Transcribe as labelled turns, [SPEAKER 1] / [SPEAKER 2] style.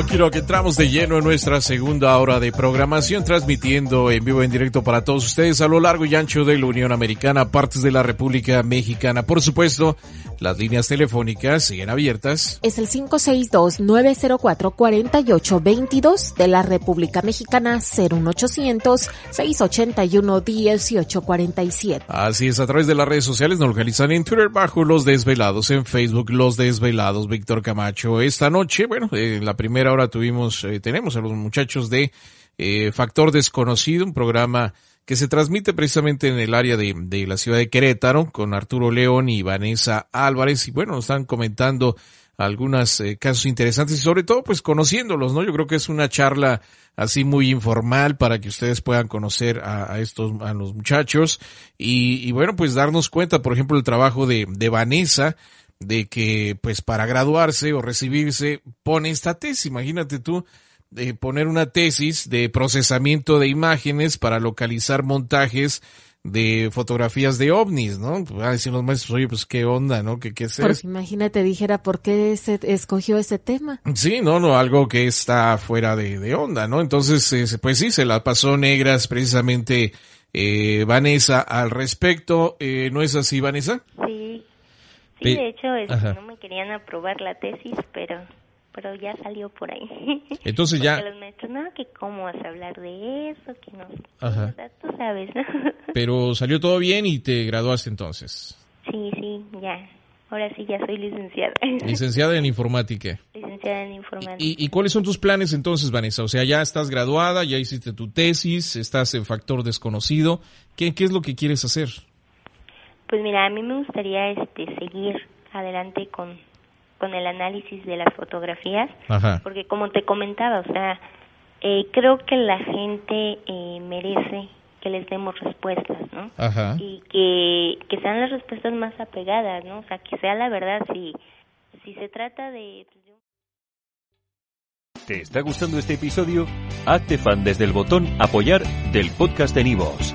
[SPEAKER 1] Quiero que entramos de lleno en nuestra segunda hora de programación, transmitiendo en vivo en directo para todos ustedes a lo largo y ancho de la Unión Americana, partes de la República Mexicana. Por supuesto, las líneas telefónicas siguen abiertas.
[SPEAKER 2] Es el 562-904-4822 de la República Mexicana 01800-681-1847.
[SPEAKER 1] Así es, a través de las redes sociales nos localizan en Twitter bajo Los Desvelados, en Facebook Los Desvelados, Víctor Camacho. Esta noche, bueno, en la primera hora tuvimos, eh, tenemos a los muchachos de eh, Factor Desconocido, un programa que se transmite precisamente en el área de, de, la ciudad de Querétaro con Arturo León y Vanessa Álvarez y bueno, nos están comentando algunos eh, casos interesantes y sobre todo pues conociéndolos, ¿no? Yo creo que es una charla así muy informal para que ustedes puedan conocer a, a estos, a los muchachos y, y, bueno, pues darnos cuenta, por ejemplo, el trabajo de, de Vanessa, de que pues para graduarse o recibirse pone esta tesis, imagínate tú, de poner una tesis de procesamiento de imágenes para localizar montajes de fotografías de ovnis, ¿no? Pues, a decir los maestros, oye, pues qué onda, ¿no? ¿Qué, qué es
[SPEAKER 2] Porque imagínate, dijera, ¿por qué se escogió ese tema?
[SPEAKER 1] Sí, no, no, algo que está fuera de, de onda, ¿no? Entonces, eh, pues sí, se la pasó negras precisamente eh, Vanessa al respecto. Eh, ¿No es así, Vanessa?
[SPEAKER 3] Sí, sí, de hecho, es, no me querían aprobar la tesis, pero pero ya salió por ahí.
[SPEAKER 1] Entonces
[SPEAKER 3] Porque
[SPEAKER 1] ya...
[SPEAKER 3] los maestros, no, que cómo vas a hablar de eso, que no.
[SPEAKER 1] Ajá.
[SPEAKER 3] Tú sabes, ¿no?
[SPEAKER 1] Pero salió todo bien y te graduaste entonces.
[SPEAKER 3] Sí, sí, ya. Ahora sí ya soy licenciada.
[SPEAKER 1] Licenciada en informática.
[SPEAKER 3] Licenciada en informática.
[SPEAKER 1] ¿Y, ¿Y, cuáles son tus planes entonces, Vanessa? O sea, ya estás graduada, ya hiciste tu tesis, estás en factor desconocido. ¿Qué, qué es lo que quieres hacer?
[SPEAKER 3] Pues mira, a mí me gustaría este seguir adelante con con el análisis de las fotografías,
[SPEAKER 1] Ajá.
[SPEAKER 3] porque como te comentaba, o sea, eh, creo que la gente eh, merece que les demos respuestas, ¿no?
[SPEAKER 1] Ajá.
[SPEAKER 3] Y que, que sean las respuestas más apegadas, ¿no? O sea, que sea la verdad, si, si se trata de...
[SPEAKER 4] ¿Te está gustando este episodio? Hazte fan desde el botón apoyar del podcast de Nivos.